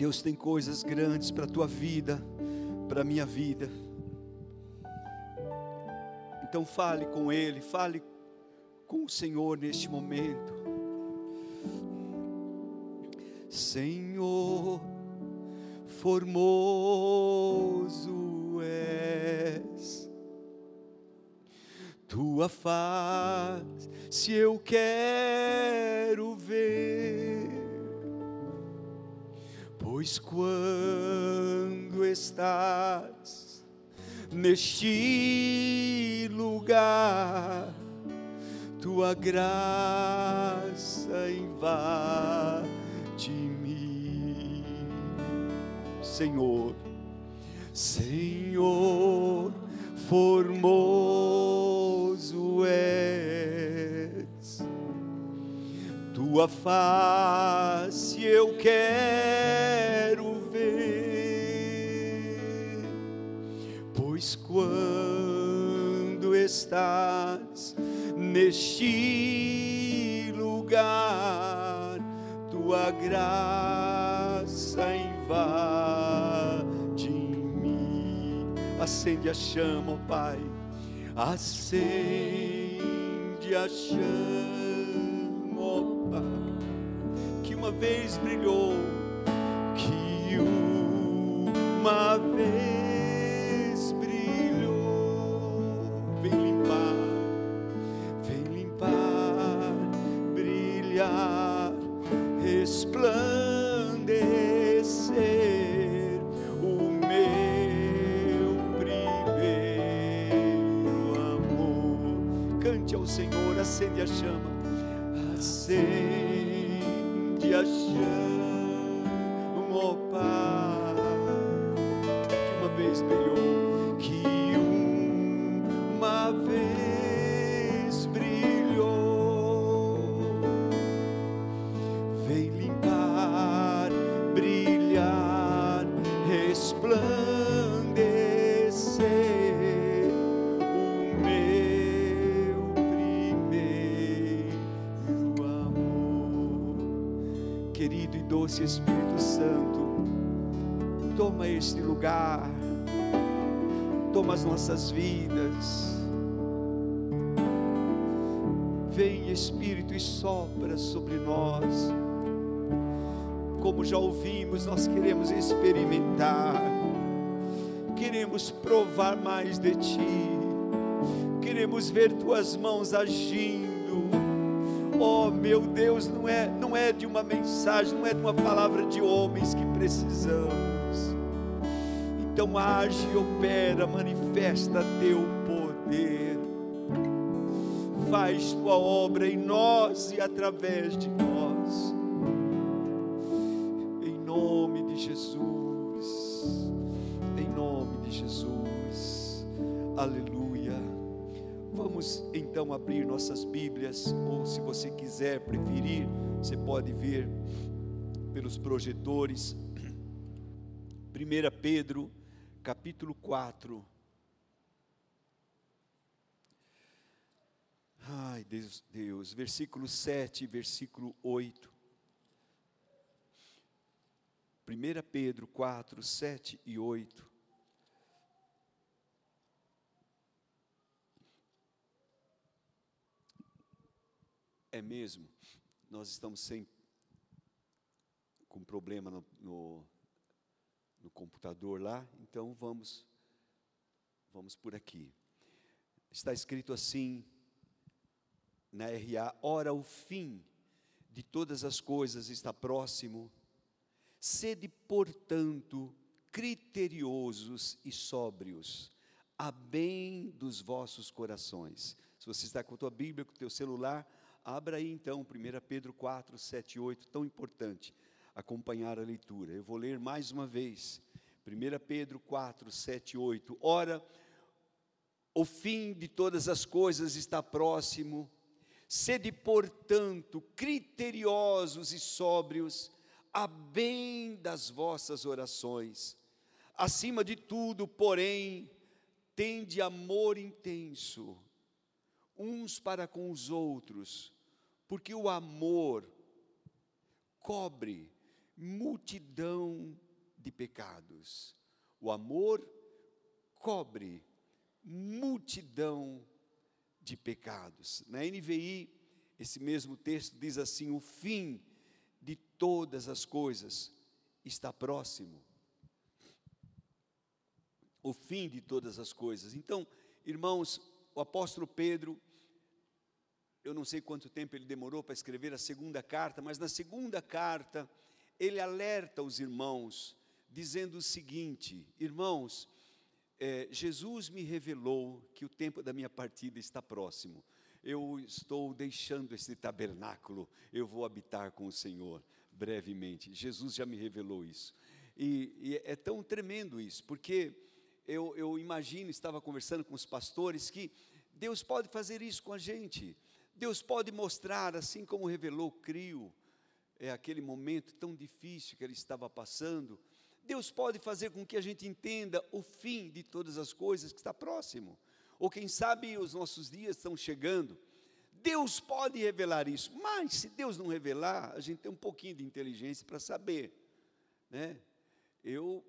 Deus tem coisas grandes para a tua vida, para a minha vida. Então fale com Ele, fale com o Senhor neste momento. Senhor, formoso és, tua face eu quero ver, pois quando estás neste lugar, tua graça invade-me, Senhor, Senhor, formoso és, tua face eu quero ver, pois quando estás neste lugar, tua graça invade mim. Acende a chama, ó Pai, acende a chama, uma vez brilhou, que uma vez brilhou, vem limpar vem limpar, brilhar, resplandecer o meu primeiro amor. Cante ao Senhor, acende a chama, acende a toma as nossas vidas. Vem Espírito e sopra sobre nós. Como já ouvimos, nós queremos experimentar, queremos provar mais de Ti, queremos ver Tuas mãos agindo. Oh meu Deus, não é, não é de uma mensagem, não é de uma palavra de homens que precisamos. Então age, opera, manifesta teu poder. Faz tua obra em nós e através de nós. Em nome de Jesus. Em nome de Jesus. Aleluia. Vamos então abrir nossas Bíblias, ou se você quiser preferir, você pode ver pelos projetores. 1 Pedro capítulo 4. Ai, Deus, Deus, versículo 7, versículo 8. 1 Pedro 4, 7 e 8. É mesmo, nós estamos sem, com problema no, no no computador lá, então vamos vamos por aqui. Está escrito assim na RA: Ora, o fim de todas as coisas está próximo. Sede, portanto, criteriosos e sóbrios, a bem dos vossos corações. Se você está com a tua Bíblia, com o teu celular, abra aí então 1 Pedro 4, 7 e 8, tão importante acompanhar a leitura. Eu vou ler mais uma vez. 1 Pedro 4, 7 e 8. Ora, o fim de todas as coisas está próximo. Sede, portanto, criteriosos e sóbrios, a bem das vossas orações. Acima de tudo, porém, tende amor intenso, uns para com os outros, porque o amor cobre multidão de pecados. O amor cobre multidão de pecados. Na NVI, esse mesmo texto diz assim: o fim de todas as coisas está próximo. O fim de todas as coisas. Então, irmãos, o apóstolo Pedro, eu não sei quanto tempo ele demorou para escrever a segunda carta, mas na segunda carta, ele alerta os irmãos, dizendo o seguinte: irmãos, é, Jesus me revelou que o tempo da minha partida está próximo. Eu estou deixando esse tabernáculo, eu vou habitar com o Senhor brevemente. Jesus já me revelou isso. E, e é tão tremendo isso, porque eu, eu imagino, estava conversando com os pastores, que Deus pode fazer isso com a gente. Deus pode mostrar, assim como revelou Crio, é aquele momento tão difícil que ele estava passando, Deus pode fazer com que a gente entenda o fim de todas as coisas que está próximo. Ou quem sabe os nossos dias estão chegando. Deus pode revelar isso, mas se Deus não revelar, a gente tem um pouquinho de inteligência para saber, né? Eu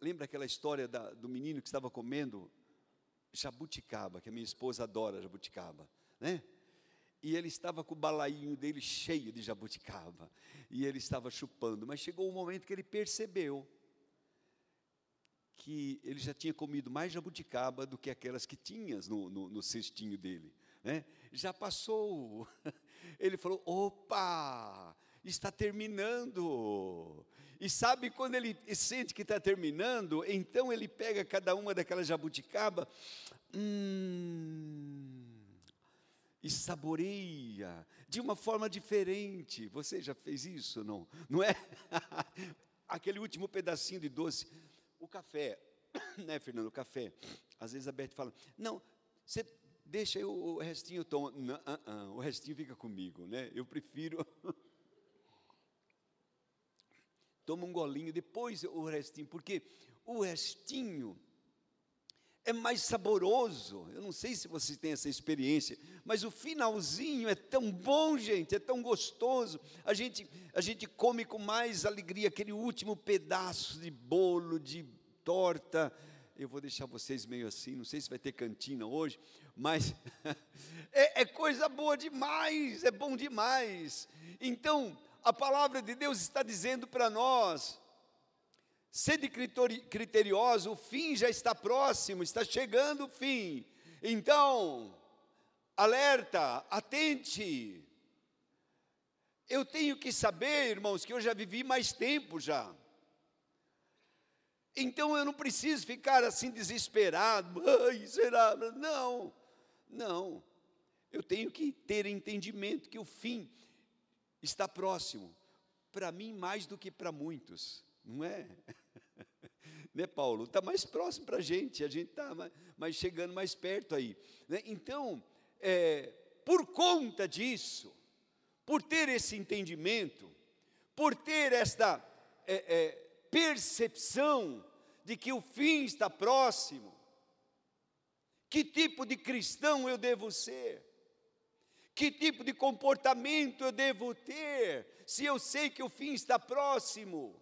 lembro aquela história da, do menino que estava comendo jabuticaba, que a minha esposa adora jabuticaba, né? E ele estava com o balainho dele cheio de jabuticaba, e ele estava chupando, mas chegou um momento que ele percebeu que ele já tinha comido mais jabuticaba do que aquelas que tinhas no, no, no cestinho dele. Né? Já passou. Ele falou: opa, está terminando. E sabe quando ele sente que está terminando, então ele pega cada uma daquelas jabuticaba hum, e saboreia de uma forma diferente. Você já fez isso, não? Não é? Aquele último pedacinho de doce o café, né, Fernando? O café. Às vezes a Beth fala: Não, você deixa eu, o restinho eu tomo. Não, uh -uh, o restinho fica comigo, né? Eu prefiro. Toma um golinho, depois o restinho, porque o restinho é mais saboroso. Eu não sei se vocês têm essa experiência, mas o finalzinho é tão bom, gente, é tão gostoso. A gente, a gente come com mais alegria aquele último pedaço de bolo, de torta. Eu vou deixar vocês meio assim, não sei se vai ter cantina hoje, mas é, é coisa boa demais, é bom demais. Então, a palavra de Deus está dizendo para nós, Sede criterioso, o fim já está próximo, está chegando o fim. Então, alerta, atente. Eu tenho que saber, irmãos, que eu já vivi mais tempo já. Então eu não preciso ficar assim desesperado. Ai, será? Não, não. Eu tenho que ter entendimento que o fim está próximo. Para mim, mais do que para muitos, não é? Né, Paulo? Está mais próximo para a gente, a gente está mais, mais, chegando mais perto aí. Né? Então, é, por conta disso, por ter esse entendimento, por ter esta é, é, percepção de que o fim está próximo, que tipo de cristão eu devo ser? Que tipo de comportamento eu devo ter, se eu sei que o fim está próximo?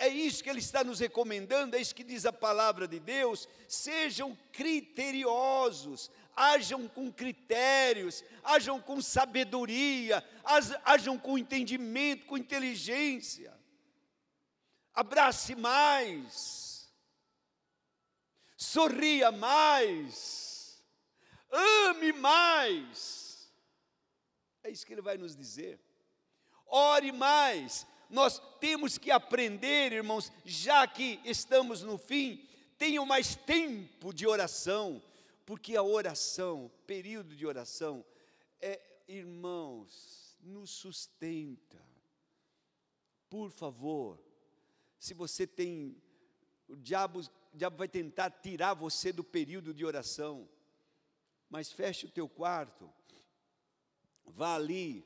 É isso que ele está nos recomendando, é isso que diz a palavra de Deus. Sejam criteriosos, hajam com critérios, hajam com sabedoria, hajam com entendimento, com inteligência. Abrace mais, sorria mais, ame mais. É isso que ele vai nos dizer. Ore mais, nós temos que aprender, irmãos, já que estamos no fim, tenham mais tempo de oração, porque a oração, período de oração, é, irmãos, nos sustenta. Por favor, se você tem, o diabo, o diabo vai tentar tirar você do período de oração, mas feche o teu quarto, vá ali,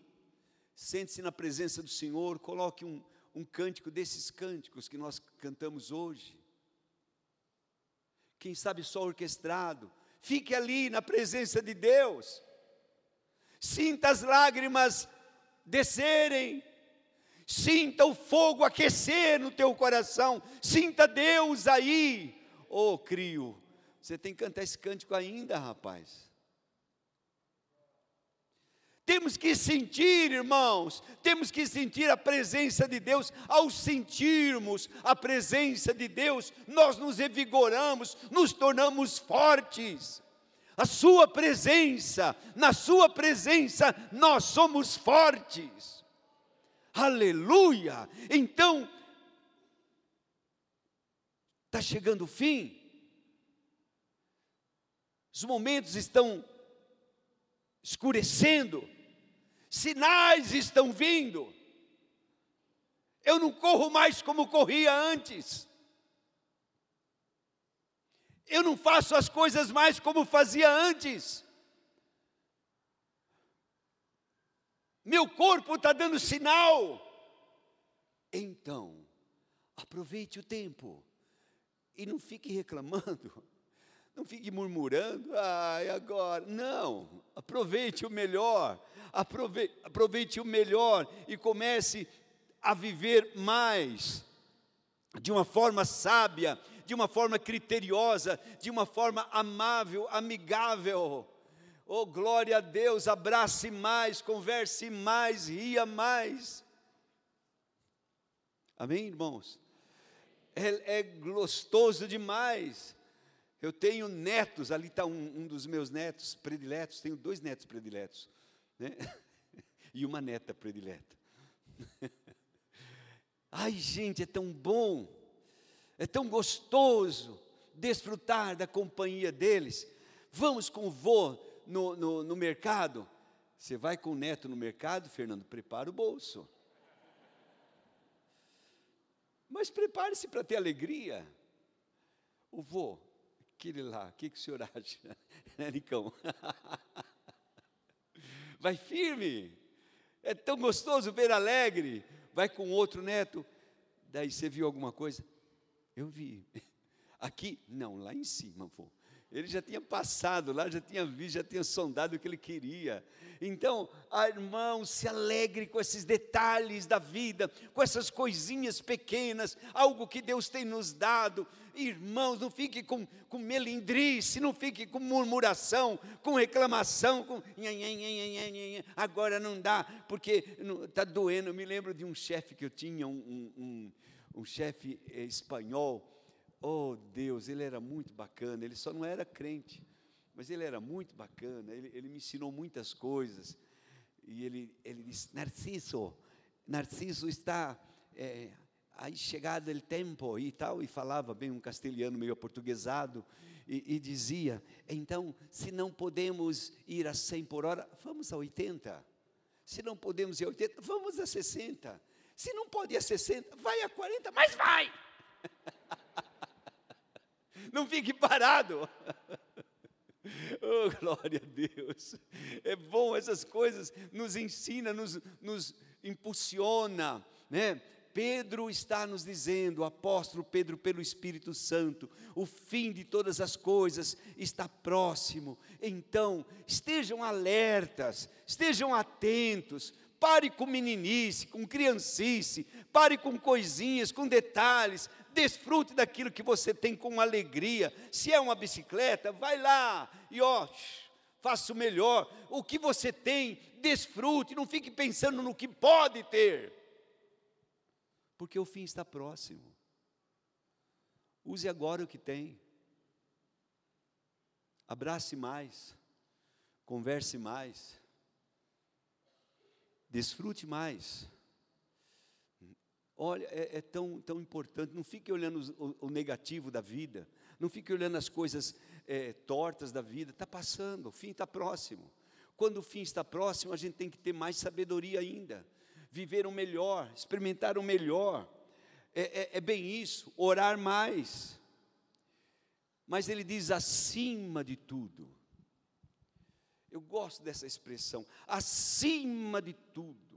Sente-se na presença do Senhor, coloque um, um cântico desses cânticos que nós cantamos hoje. Quem sabe só orquestrado. Fique ali na presença de Deus. Sinta as lágrimas descerem. Sinta o fogo aquecer no teu coração. Sinta Deus aí. Ô, oh, crio, você tem que cantar esse cântico ainda, rapaz. Temos que sentir, irmãos, temos que sentir a presença de Deus. Ao sentirmos a presença de Deus, nós nos revigoramos, nos tornamos fortes. A Sua presença, na Sua presença, nós somos fortes. Aleluia! Então, está chegando o fim, os momentos estão escurecendo, sinais estão vindo. Eu não corro mais como corria antes. Eu não faço as coisas mais como fazia antes. Meu corpo está dando sinal. Então, aproveite o tempo e não fique reclamando. Não fique murmurando, ai, agora. Não, aproveite o melhor, aproveite, aproveite o melhor e comece a viver mais, de uma forma sábia, de uma forma criteriosa, de uma forma amável, amigável. Oh, glória a Deus, abrace mais, converse mais, ria mais. Amém, irmãos? É, é gostoso demais eu tenho netos, ali está um, um, dos meus netos prediletos, tenho dois netos prediletos, né? e uma neta predileta. Ai, gente, é tão bom, é tão gostoso desfrutar da companhia deles. Vamos com o vô no, no, no mercado. Você vai com o neto no mercado, Fernando, prepara o bolso. Mas prepare-se para ter alegria. O vô, aquele lá, o que, que o senhor acha? Né, Nicão? Vai firme. É tão gostoso ver alegre. Vai com outro neto. Daí você viu alguma coisa? Eu vi. Aqui? Não, lá em cima, pô. Ele já tinha passado lá, já tinha visto, já tinha sondado o que ele queria. Então, irmão, se alegre com esses detalhes da vida, com essas coisinhas pequenas, algo que Deus tem nos dado. Irmãos, não fique com, com melindrice, não fique com murmuração, com reclamação, com agora não dá, porque está doendo. Eu me lembro de um chefe que eu tinha, um, um, um, um chefe eh, espanhol Oh Deus, ele era muito bacana, ele só não era crente, mas ele era muito bacana, ele, ele me ensinou muitas coisas. E ele, ele disse: Narciso, Narciso está é, aí chegado o tempo e tal, e falava bem um castelhano meio portuguesado, e, e, dizia: então, se não podemos ir a 100 por hora, vamos a 80. Se não podemos ir a 80, vamos a 60. Se não pode ir a 60, vai a 40, mas vai! não fique parado. Oh, glória a Deus. É bom essas coisas, nos ensina, nos, nos impulsiona, né? Pedro está nos dizendo, o apóstolo Pedro, pelo Espírito Santo, o fim de todas as coisas está próximo. Então, estejam alertas, estejam atentos, pare com meninice, com criancice, pare com coisinhas, com detalhes, desfrute daquilo que você tem com alegria. Se é uma bicicleta, vai lá e ó, faça o melhor. O que você tem, desfrute, não fique pensando no que pode ter. Porque o fim está próximo. Use agora o que tem. Abrace mais. Converse mais. Desfrute mais. Olha, é, é, tão, tão importante. Não fique olhando o, o, negativo da vida. Não fique olhando as coisas é, tortas da vida. Está passando, o fim está próximo. Quando o fim está próximo, a gente tem que ter mais sabedoria ainda. Viver o melhor, experimentar o melhor. É, é, é bem isso, orar mais. Mas ele diz acima de tudo. Eu gosto dessa expressão, acima de tudo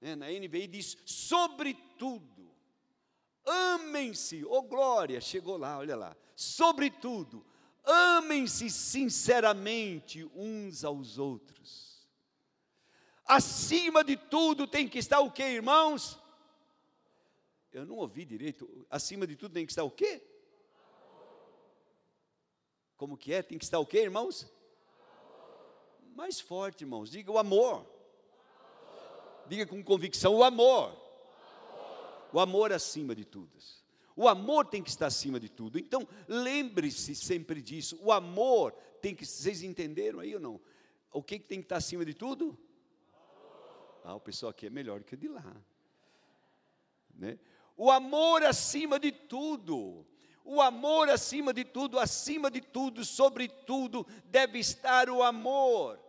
né, na NVI diz: sobretudo, amem-se, ô oh, glória, chegou lá, olha lá, sobretudo, amem-se sinceramente uns aos outros. Acima de tudo tem que estar o que, irmãos? Eu não ouvi direito. Acima de tudo tem que estar o quê? Como que é? Tem que estar o quê, irmãos? Mais forte, irmãos. Diga o amor. Diga com convicção o amor. O amor acima de tudo. O amor tem que estar acima de tudo. Então, lembre-se sempre disso. O amor tem que. Vocês entenderam aí ou não? O que, que tem que estar acima de tudo? Ah, o pessoal aqui é melhor que o de lá. Né? O amor acima de tudo. O amor acima de tudo, acima de tudo, sobre tudo, deve estar o amor.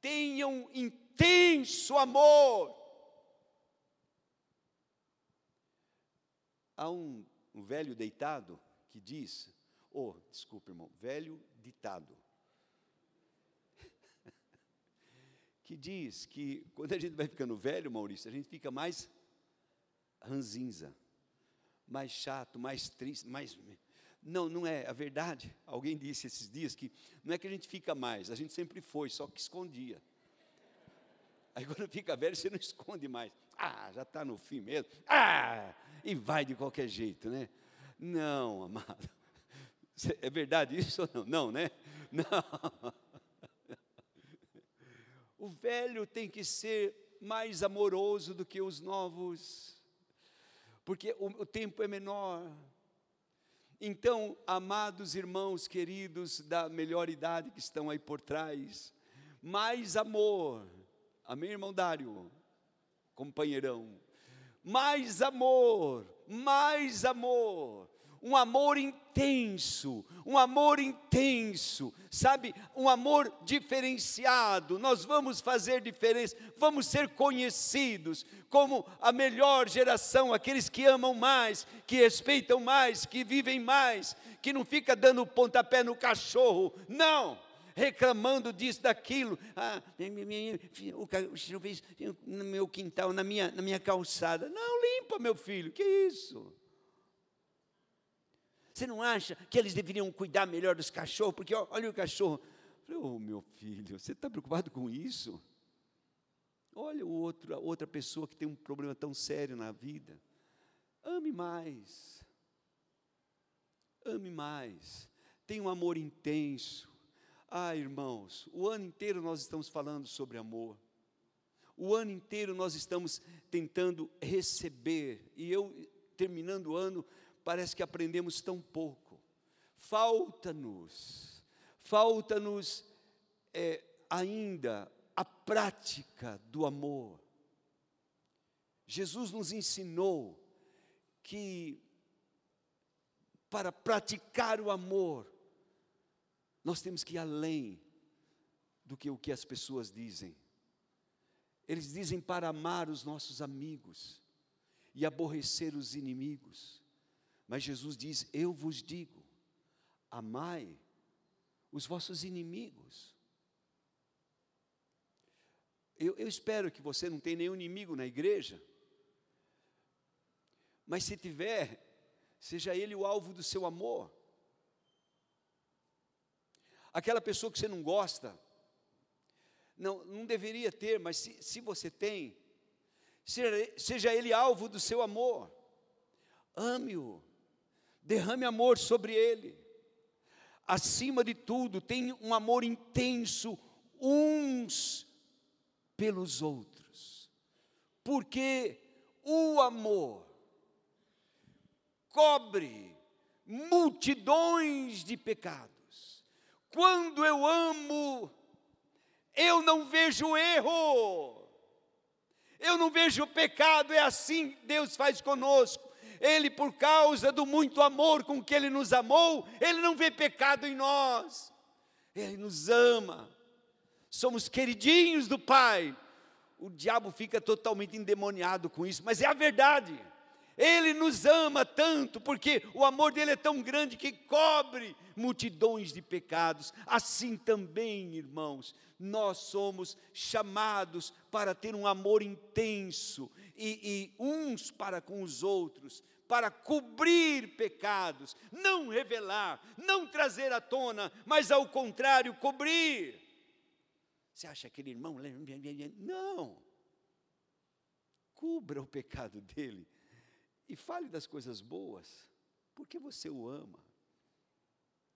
Tenham intenso amor Há um, um velho deitado que diz, oh, desculpa, irmão, velho ditado, que diz que quando a gente vai ficando velho, Maurício, a gente fica mais ranzinza, mais chato, mais triste, mais. Não, não é a verdade. Alguém disse esses dias que não é que a gente fica mais, a gente sempre foi, só que escondia. Aí quando fica velho, você não esconde mais. Ah, já está no fim mesmo. Ah, e vai de qualquer jeito, né? Não, amado. É verdade isso ou não? Não, né? Não. O velho tem que ser mais amoroso do que os novos, porque o, o tempo é menor. Então, amados irmãos queridos da melhor idade que estão aí por trás, mais amor. Amém, irmão Dário? Companheirão mais amor, mais amor, um amor intenso, um amor intenso, sabe, um amor diferenciado. Nós vamos fazer diferença, vamos ser conhecidos como a melhor geração, aqueles que amam mais, que respeitam mais, que vivem mais, que não fica dando pontapé no cachorro. Não! reclamando disso, daquilo. Ah, o senhor fez no meu quintal, na minha, na minha calçada. Não, limpa, meu filho, que isso? Você não acha que eles deveriam cuidar melhor dos cachorros? Porque olha o cachorro. Falei, oh, meu filho, você está preocupado com isso? Olha o outro, a outra pessoa que tem um problema tão sério na vida. Ame mais. Ame mais. Tenha um amor intenso. Ah, irmãos, o ano inteiro nós estamos falando sobre amor. O ano inteiro nós estamos tentando receber. E eu, terminando o ano, parece que aprendemos tão pouco. Falta-nos, falta-nos é, ainda a prática do amor. Jesus nos ensinou que para praticar o amor, nós temos que ir além do que o que as pessoas dizem. Eles dizem para amar os nossos amigos e aborrecer os inimigos. Mas Jesus diz: Eu vos digo, amai os vossos inimigos. Eu, eu, espero que você não tenha nenhum inimigo na igreja, mas se tiver, seja ele o alvo do seu amor. Aquela pessoa que você não gosta, não, não deveria ter, mas se, se você tem, seja, seja ele alvo do seu amor, ame-o, derrame amor sobre ele, acima de tudo, tenha um amor intenso uns pelos outros, porque o amor cobre multidões de pecados. Quando eu amo, eu não vejo erro, eu não vejo pecado, é assim Deus faz conosco. Ele, por causa do muito amor com que Ele nos amou, Ele não vê pecado em nós, Ele nos ama, somos queridinhos do Pai. O diabo fica totalmente endemoniado com isso, mas é a verdade. Ele nos ama tanto, porque o amor dele é tão grande que cobre multidões de pecados. Assim também, irmãos, nós somos chamados para ter um amor intenso e, e uns para com os outros, para cobrir pecados, não revelar, não trazer à tona, mas ao contrário, cobrir. Você acha aquele irmão? Não! Cubra o pecado dele e fale das coisas boas, porque você o ama,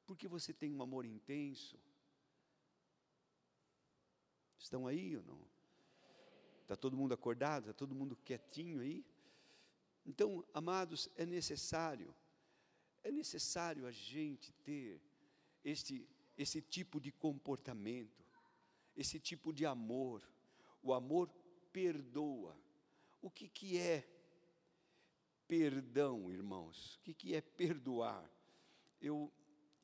porque você tem um amor intenso. Estão aí ou não? Está todo mundo acordado? Está todo mundo quietinho aí? Então, amados, é necessário, é necessário a gente ter este, esse tipo de comportamento, esse tipo de amor. O amor perdoa. O que, que é perdão, irmãos? O que, é perdoar? Eu,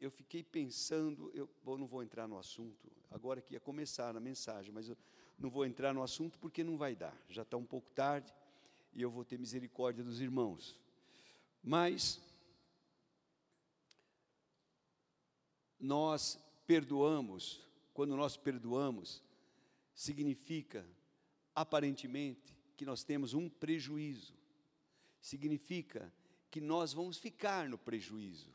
eu fiquei pensando, eu bom, não vou entrar no assunto, agora que ia começar a mensagem, mas eu não vou entrar no assunto porque não vai dar, já está um pouco tarde e eu vou ter misericórdia dos irmãos. Mas nós perdoamos, quando nós perdoamos, significa aparentemente que nós temos um prejuízo. Significa que nós vamos ficar no prejuízo.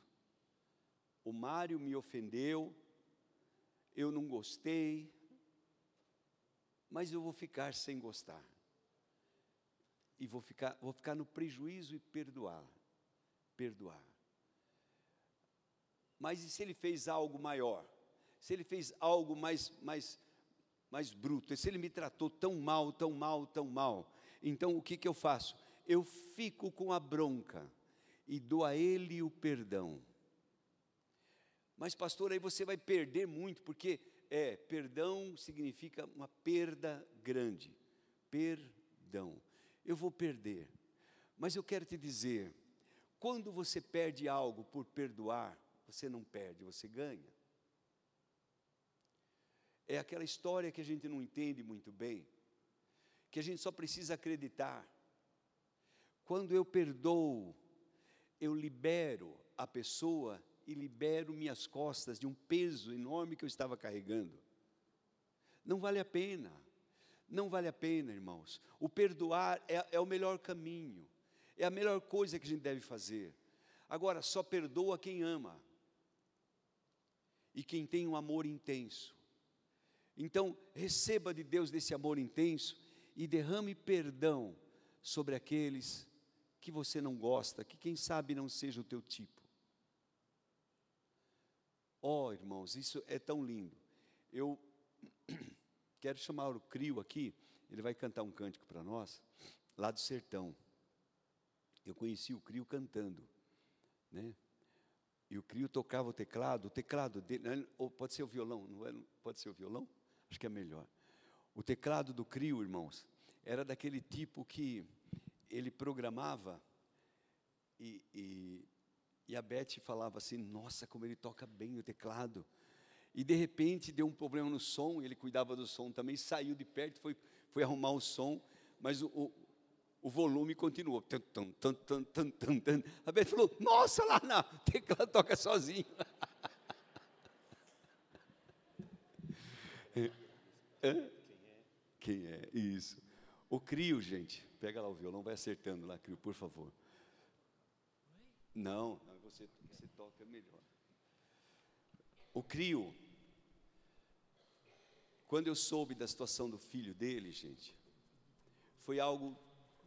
O Mário me ofendeu, eu não gostei, mas eu vou ficar sem gostar e vou ficar, vou ficar no prejuízo e perdoar. Perdoar. Mas e se ele fez algo maior? Se ele fez algo mais, mais, mais bruto? Se ele me tratou tão mal, tão mal, tão mal? Então o que, que eu faço? Eu fico com a bronca e dou a ele o perdão. Mas, pastor, aí você vai perder muito, porque é, perdão significa uma perda grande. Perdão eu vou perder. Mas eu quero te dizer, quando você perde algo por perdoar, você não perde, você ganha. É aquela história que a gente não entende muito bem, que a gente só precisa acreditar. Quando eu perdoo, eu libero a pessoa e libero minhas costas de um peso enorme que eu estava carregando. Não vale a pena. Não vale a pena, irmãos. O perdoar é, é o melhor caminho, é a melhor coisa que a gente deve fazer. Agora, só perdoa quem ama e quem tem um amor intenso. Então, receba de Deus desse amor intenso e derrame perdão sobre aqueles que você não gosta, que quem sabe não seja o teu tipo. Oh, irmãos, isso é tão lindo. Eu Quero chamar o Crio aqui, ele vai cantar um cântico para nós, lá do sertão. Eu conheci o Crio cantando, né? E o Crio tocava o teclado, o teclado dele, ou pode ser o violão, não é? Pode ser o violão? Acho que é melhor. O teclado do Crio, irmãos, era daquele tipo que ele programava e, e, e a Beth falava assim: Nossa, como ele toca bem o teclado. E de repente deu um problema no som, ele cuidava do som também, saiu de perto, foi, foi arrumar o som, mas o, o, o volume continuou. Tum, tum, tum. A Beth falou: Nossa, lá na tecla toca sozinho. Hã? Quem é? Isso. O Crio, gente. Pega lá o violão, vai acertando lá, Crio, por favor. Não, você, você toca melhor. O Crio quando eu soube da situação do filho dele, gente, foi algo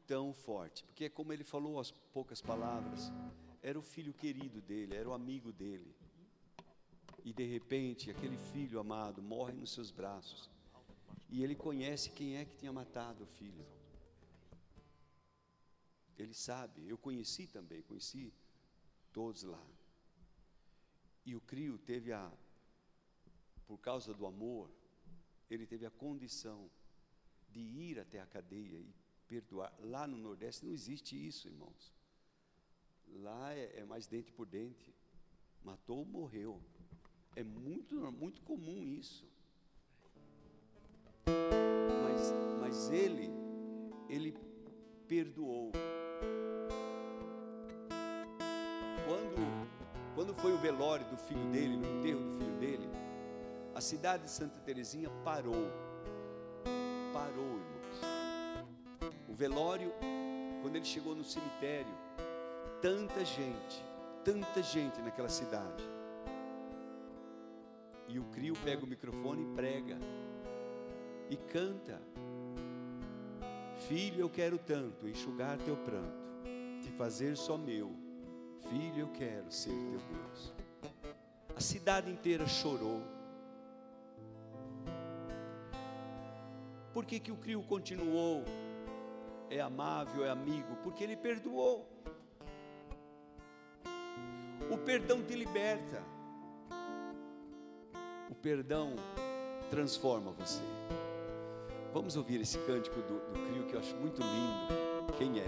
tão forte, porque como ele falou as poucas palavras, era o filho querido dele, era o amigo dele. E de repente, aquele filho amado morre nos seus braços. E ele conhece quem é que tinha matado o filho. Ele sabe, eu conheci também, conheci todos lá. E o Crio teve a, por causa do amor, ele teve a condição de ir até a cadeia e perdoar. Lá no Nordeste não existe isso, irmãos. Lá é, é mais dente por dente. Matou, morreu. É muito, muito comum isso. Mas, mas ele, ele perdoou. Quando, quando foi o velório do filho dele, no enterro do filho dele, a cidade de Santa Teresinha parou. Parou, irmãos. O velório, quando ele chegou no cemitério, tanta gente, tanta gente naquela cidade. E o Crio pega o microfone e prega. E canta. Filho, eu quero tanto enxugar teu pranto, te fazer só meu. Filho, eu quero ser teu Deus. A cidade inteira chorou. Por que, que o crio continuou? É amável, é amigo, porque ele perdoou. O perdão te liberta. O perdão transforma você. Vamos ouvir esse cântico do, do Crio que eu acho muito lindo. Quem é?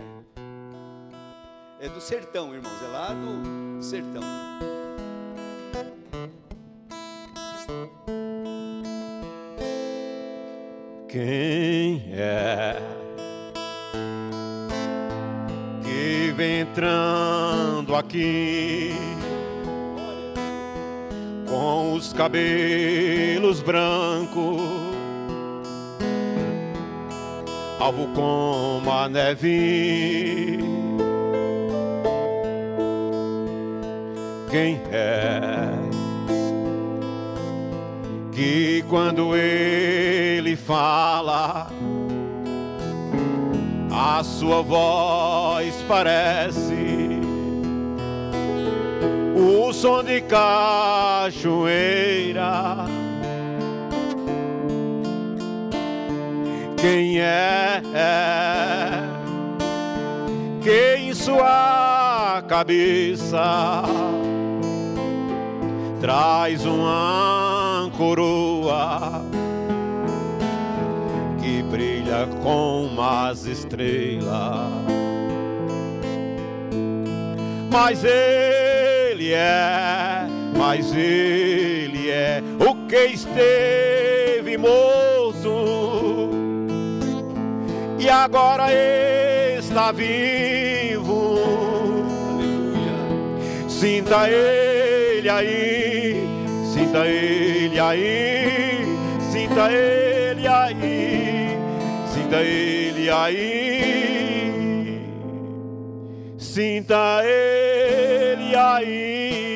É do sertão, irmãos, é lá do sertão. Quem é que vem entrando aqui com os cabelos brancos, alvo como a neve? Quem é que quando ele fala, a sua voz parece o som de cachoeira. Quem é que em sua cabeça traz uma coroa que brilha como as estrelas. Mas ele é, mas ele é o que esteve morto agora está vivo. Aleluia. Sinta ele aí, sinta ele aí, sinta ele aí, sinta ele aí, sinta ele aí.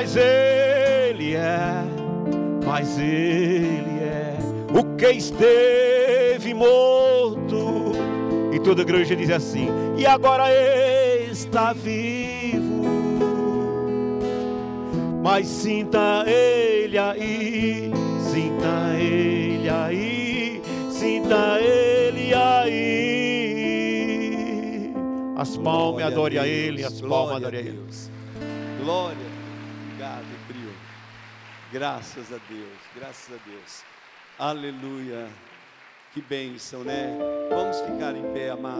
Mas ele é, mas ele é o que esteve morto. E toda a igreja diz assim: e agora está vivo. Mas sinta ele aí, sinta ele aí, sinta ele aí. As palmas adore a ele, as palmas adore a ele. Glória. Graças a Deus, graças a Deus. Aleluia. Que bênção, né? Vamos ficar em pé, amados.